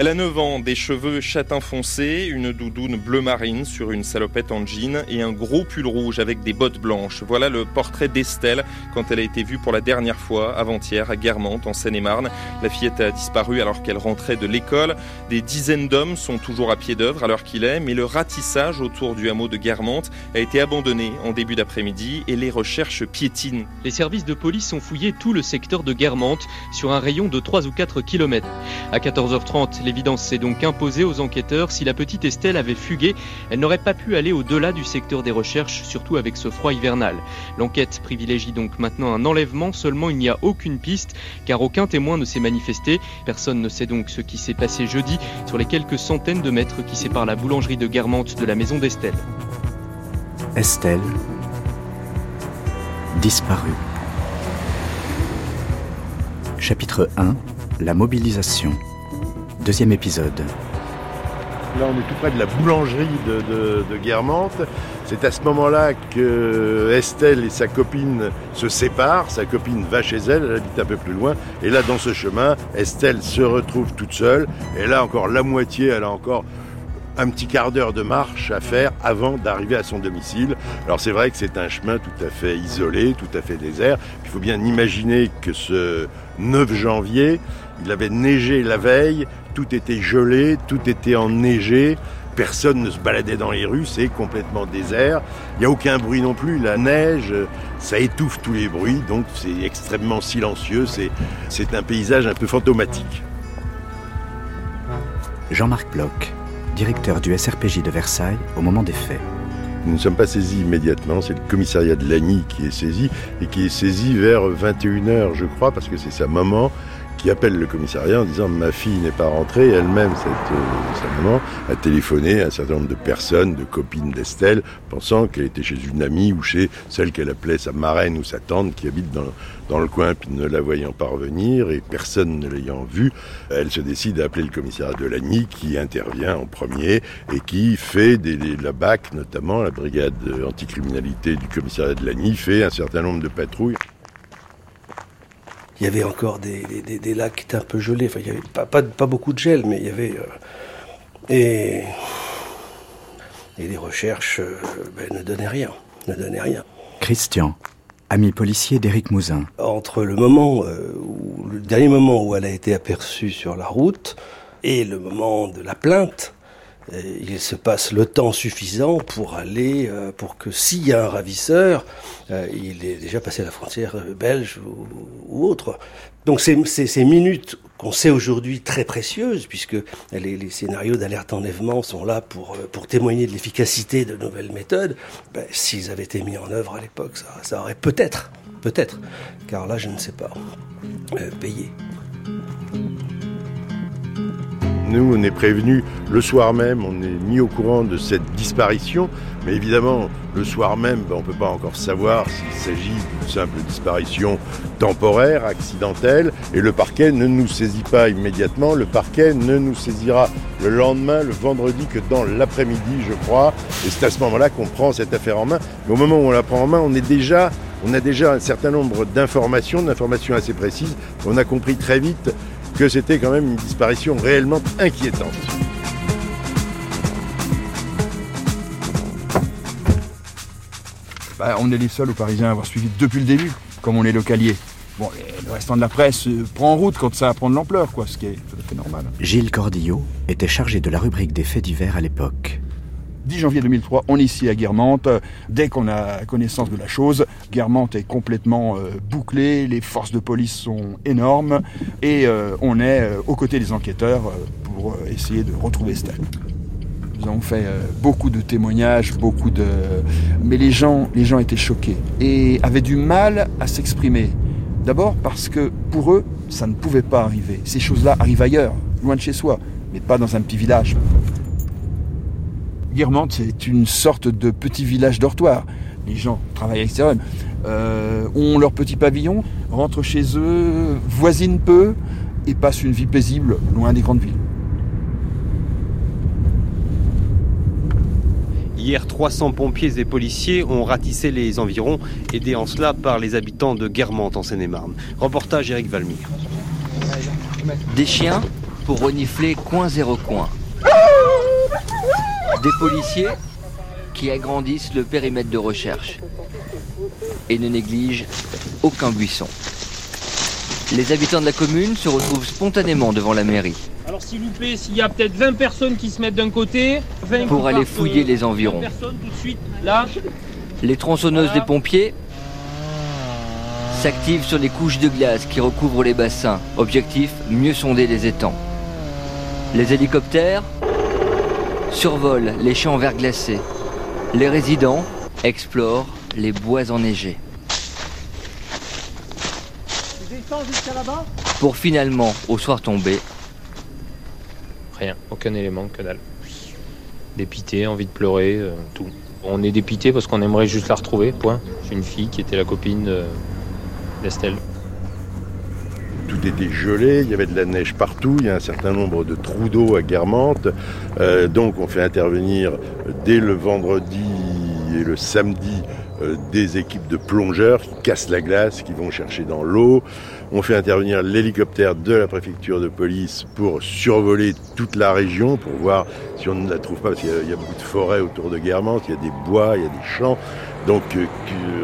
Elle a 9 ans, des cheveux châtain foncé, une doudoune bleu marine sur une salopette en jean et un gros pull rouge avec des bottes blanches. Voilà le portrait d'Estelle quand elle a été vue pour la dernière fois avant-hier à Guermantes en Seine-et-Marne. La fillette a disparu alors qu'elle rentrait de l'école. Des dizaines d'hommes sont toujours à pied d'œuvre à l'heure qu'il est, mais le ratissage autour du hameau de Guermantes a été abandonné en début d'après-midi et les recherches piétinent. Les services de police ont fouillé tout le secteur de Guermantes sur un rayon de 3 ou 4 km. À 14h30, L'évidence s'est donc imposée aux enquêteurs. Si la petite Estelle avait fugué, elle n'aurait pas pu aller au-delà du secteur des recherches, surtout avec ce froid hivernal. L'enquête privilégie donc maintenant un enlèvement, seulement il n'y a aucune piste, car aucun témoin ne s'est manifesté. Personne ne sait donc ce qui s'est passé jeudi sur les quelques centaines de mètres qui séparent la boulangerie de Guermantes de la maison d'Estelle. Estelle, disparue. Chapitre 1 La mobilisation. Deuxième épisode. Là, on est tout près de la boulangerie de, Guermantes. C'est à ce moment-là que Estelle et sa copine se séparent. Sa copine va chez elle, elle habite un peu plus loin. Et là, dans ce chemin, Estelle se retrouve toute seule. Et là, encore la moitié, elle a encore un petit quart d'heure de marche à faire avant d'arriver à son domicile. Alors c'est vrai que c'est un chemin tout à fait isolé, tout à fait désert. Il faut bien imaginer que ce 9 janvier, il avait neigé la veille, tout était gelé, tout était enneigé. Personne ne se baladait dans les rues, c'est complètement désert. Il n'y a aucun bruit non plus. La neige, ça étouffe tous les bruits, donc c'est extrêmement silencieux. C'est un paysage un peu fantomatique. Jean-Marc Bloch, directeur du SRPJ de Versailles au moment des faits. Nous ne sommes pas saisis immédiatement, c'est le commissariat de Lagny qui est saisi, et qui est saisi vers 21h, je crois, parce que c'est sa maman qui appelle le commissariat en disant ma fille n'est pas rentrée. Elle-même, cette, euh, sa maman, a téléphoné à un certain nombre de personnes, de copines d'Estelle, pensant qu'elle était chez une amie ou chez celle qu'elle appelait sa marraine ou sa tante qui habite dans, dans le coin, puis ne la voyant pas revenir et personne ne l'ayant vue, elle se décide à appeler le commissariat de Lagny qui intervient en premier et qui fait des, des- la BAC, notamment la brigade anticriminalité du commissariat de Lagny, fait un certain nombre de patrouilles. Il y avait encore des, des- des- des lacs qui étaient un peu gelés. Enfin, il y avait pas, pas, pas beaucoup de gel, mais il y avait. euh, et, et les recherches euh, ben, ne donnaient rien. Ne donnaient rien. Christian, ami policier d'Éric Mouzin. Entre le moment euh, où, le dernier moment où elle a été aperçue sur la route et le moment de la plainte, il se passe le temps suffisant pour aller, euh, pour que s'il y a un ravisseur, euh, il est déjà passé la frontière euh, belge ou, autre. Donc c'est ces minutes qu'on sait aujourd'hui très précieuses, puisque les, scénarios d'alerte enlèvement sont là pour, euh, pour témoigner de l'efficacité de nouvelles méthodes. Ben, S'ils avaient été mis en œuvre à l'époque, ça, ça aurait peut-être, peut-être, car là je ne sais pas, euh, payé. Nous, on est prévenus le soir même, on est mis au courant de cette disparition, mais évidemment, le soir même, ben, on ne peut pas encore savoir s'il s'agit d'une simple disparition temporaire, accidentelle, et le parquet ne nous saisit pas immédiatement, le parquet ne nous saisira le lendemain, le vendredi, que dans l'après-midi, je crois, et c'est à ce moment-là qu'on prend cette affaire en main. Mais au moment où on la prend en main, on est déjà... On a déjà un certain nombre d'informations, d'informations assez précises. On a compris très vite que c'était quand même une disparition réellement inquiétante. Bah, on est les seuls aux Parisiens à avoir suivi depuis le début, comme on est localier. Bon, le restant de la presse euh, prend en route quand ça prend de l'ampleur, quoi, ce qui est tout à fait normal. Gilles Cordillot était chargé de la rubrique des faits divers à l'époque. 10 janvier 2003, on est ici à Guermantes. Dès qu'on a connaissance de la chose, Guermantes est complètement euh, bouclée, les forces de police sont énormes et euh, on est euh, aux côtés des enquêteurs euh, pour essayer de retrouver Estelle. Nous avons fait beaucoup de témoignages, beaucoup de... Mais les gens, les gens étaient choqués et avaient du mal à s'exprimer. D'abord parce que pour eux, ça ne pouvait pas arriver. Ces choses-là arrivent ailleurs, loin de chez soi, mais pas dans un petit village. Guermantes, c'est une sorte de petit village dortoir. les gens travaillent à l'extérieur, euh, ont leur petit pavillon, rentrent chez eux, voisinent peu et passent une vie paisible loin des grandes villes. Hier, 300 pompiers et policiers ont ratissé les environs, aidés en cela par les habitants de Guermantes en Seine-et-Marne. Reportage Eric Valmire. Des chiens pour renifler coin zéro coin. Des policiers qui agrandissent le périmètre de recherche et ne négligent aucun buisson. Les habitants de la commune se retrouvent spontanément devant la mairie. Alors s'il vous plaît, s'il y a peut-être 20 personnes qui se mettent d'un côté, 20 pour aller fouiller les environs. tout de suite, là. Les tronçonneuses des pompiers s'activent sur les couches de glace qui recouvrent les bassins. Objectif, mieux sonder les étangs. Les hélicoptères survolent les champs verglacés. Les résidents explorent les bois enneigés. Pour finalement, au soir tombé, Rien, aucun élément, que dalle. Dépité, envie de pleurer, euh, tout. On est dépité parce qu'on aimerait juste la retrouver, point. C'est une fille qui était la copine de- d'Estelle. Était gelé, il y avait de la neige partout, il y a un certain nombre de trous d'eau à Guermantes. Euh, donc on fait intervenir dès le vendredi et le samedi euh, des équipes de plongeurs qui cassent la glace, qui vont chercher dans l'eau. On fait intervenir l'hélicoptère de la préfecture de police pour survoler toute la région, pour voir si on ne la trouve pas, parce qu'il y, a beaucoup de forêts autour de Guermantes, il y a des bois, il y a des champs. Donc euh,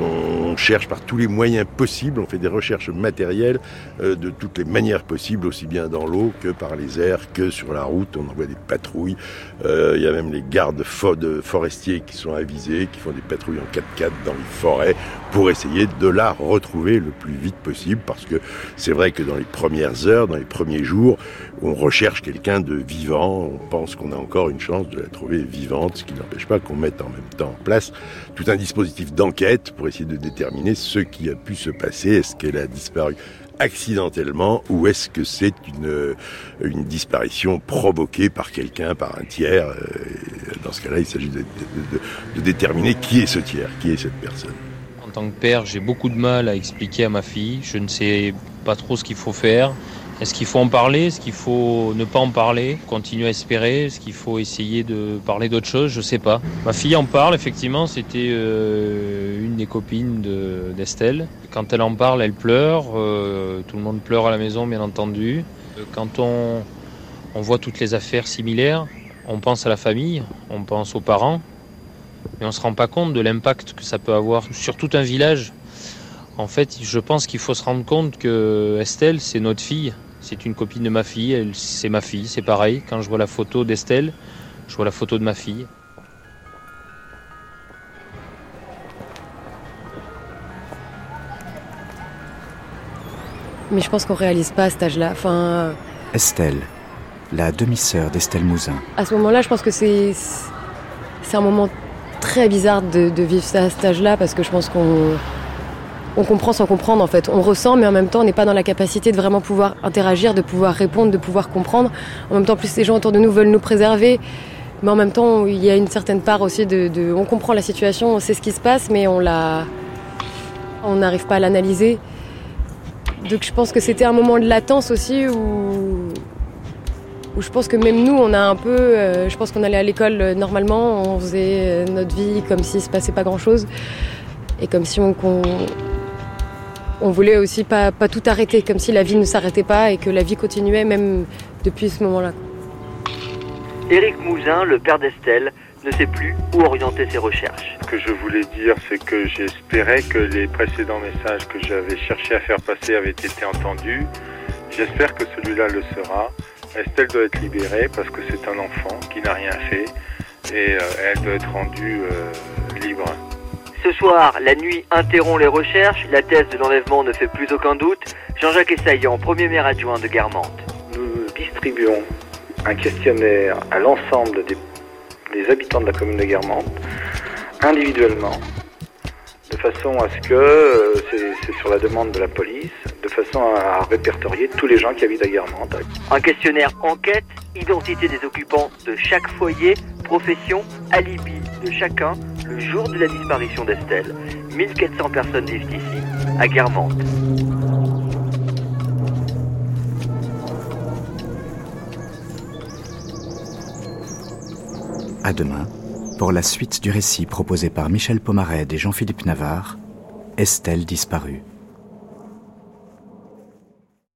on cherche par tous les moyens possibles, on fait des recherches matérielles euh, de toutes les manières possibles, aussi bien dans l'eau que par les airs, que sur la route. On envoie des patrouilles. Euh, il y a même les gardes fo- de forestiers qui sont avisés, qui font des patrouilles en 4x4 dans les forêts pour essayer de la retrouver le plus vite possible. Parce que c'est vrai que dans les premières heures, dans les premiers jours, on recherche quelqu'un de vivant. On pense qu'on a encore une chance de la trouver vivante, ce qui n'empêche pas qu'on mette en même temps en place tout un dispositif d'enquête pour essayer de déterminer ce qui a pu se passer. Est-ce qu'elle a disparu accidentellement ou est-ce que c'est une, une disparition provoquée par quelqu'un, par un tiers? Euh, Dans ce cas-là, il s'agit de, de- de- de déterminer qui est ce tiers, qui est cette personne. En tant que père, j'ai beaucoup de mal à expliquer à ma fille. Je ne sais pas trop ce qu'il faut faire. Est-ce qu'il faut en parler? Est-ce qu'il faut ne pas en parler? Continuer à espérer? Est-ce qu'il faut essayer de parler d'autre chose? Je sais pas. Ma fille en parle, effectivement. C'était euh, une des copines de- d'Estelle. Quand elle en parle, elle pleure. Euh, tout le monde pleure à la maison, bien entendu. Quand on voit toutes les affaires similaires, on pense à la famille, on pense aux parents. Mais on ne se rend pas compte de l'impact que ça peut avoir sur tout un village. En fait, je pense qu'il faut se rendre compte que Estelle, c'est notre fille. C'est une copine de ma fille. Elle, c'est ma fille. C'est pareil. Quand je vois la photo d'Estelle, je vois la photo de ma fille. Mais je pense qu'on réalise pas à cet âge-là. Enfin, Estelle, la demi-sœur d'Estelle Mouzin. à ce moment-là, je pense que c'est c'est un moment très bizarre de, vivre ça à cet âge-là parce que je pense qu'on on comprend sans comprendre en fait. On ressent, mais en même temps, on n'est pas dans la capacité de vraiment pouvoir interagir, de pouvoir répondre, de pouvoir comprendre. En même temps, plus les gens autour de nous veulent nous préserver. Mais en même temps, il y a une certaine part aussi de, de- on comprend la situation, on sait ce qui se passe, mais on la, on n'arrive pas à l'analyser. Donc je pense que c'était un moment de latence aussi où, où je pense que même nous, on a un peu, euh, je pense qu'on allait à l'école euh, normalement, on faisait euh, notre vie comme s'il se passait pas grand-chose et comme si on, qu'on- on voulait aussi pas, pas tout arrêter, comme si la vie ne s'arrêtait pas et que la vie continuait même depuis ce moment-là. Éric Mouzin, le père d'Estelle, ne sait plus où orienter ses recherches. Ce que je voulais dire, c'est que j'espérais que les précédents messages que j'avais cherché à faire passer avaient été entendus. J'espère que celui-là le sera. Estelle doit être libérée parce que c'est un enfant qui n'a rien fait et euh, elle doit être rendue euh, libre. Ce soir, la nuit interrompt les recherches, la thèse de l'enlèvement ne fait plus aucun doute. Jean-Jacques Essaillant, premier maire adjoint de Guermantes. Nous distribuons un questionnaire à l'ensemble des, des habitants de la commune de Guermantes, individuellement, de façon à ce que, euh, c'est sur la demande de la police, de façon à répertorier tous les gens qui habitent à Guermantes. Un questionnaire enquête, identité des occupants de chaque foyer, profession, alibi de chacun le jour de la disparition d'Estelle. 1400 personnes vivent ici, à Guermantes. À demain. Pour la suite du récit proposé par Michel Pomared et Jean-Philippe Navarre, Estelle disparut.